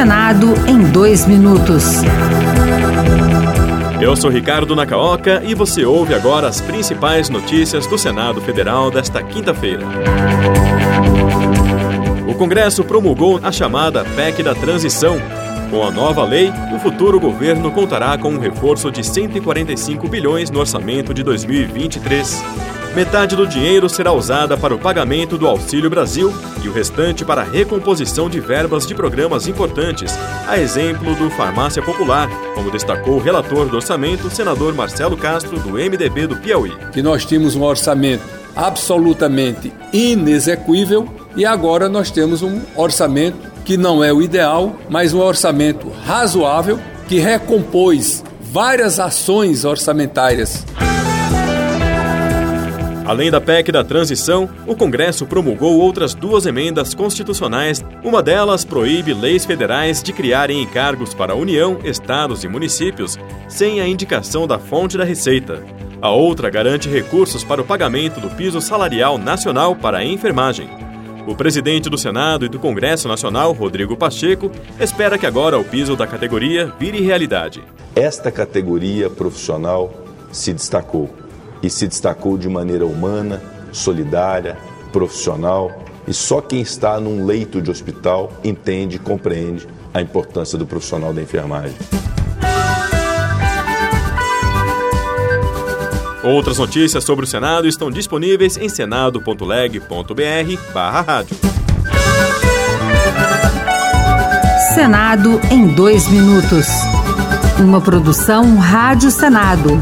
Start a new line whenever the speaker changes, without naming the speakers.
Senado em dois minutos.
Eu sou Ricardo Nacaoca e você ouve agora as principais notícias do Senado Federal desta quinta-feira. O Congresso promulgou a chamada PEC da Transição. Com a nova lei, o futuro governo contará com um reforço de 145 bilhões no orçamento de 2023. Metade do dinheiro será usada para o pagamento do Auxílio Brasil e o restante para a recomposição de verbas de programas importantes, a exemplo do Farmácia Popular, como destacou o relator do orçamento, senador Marcelo Castro, do MDB do Piauí.
Que nós tínhamos um orçamento absolutamente inexequível e agora nós temos um orçamento que não é o ideal, mas um orçamento razoável que recompôs várias ações orçamentárias
Além da PEC da transição, o Congresso promulgou outras duas emendas constitucionais. Uma delas proíbe leis federais de criarem encargos para a União, estados e municípios sem a indicação da fonte da receita. A outra garante recursos para o pagamento do piso salarial nacional para a enfermagem. O presidente do Senado e do Congresso Nacional, Rodrigo Pacheco, espera que agora o piso da categoria vire realidade.
Esta categoria profissional se destacou e se destacou de maneira humana, solidária, profissional. E só quem está num leito de hospital entende e compreende a importância do profissional da enfermagem.
Outras notícias sobre o Senado estão disponíveis em senado.leg.br barra rádio.
Senado em dois minutos. Uma produção Rádio Senado.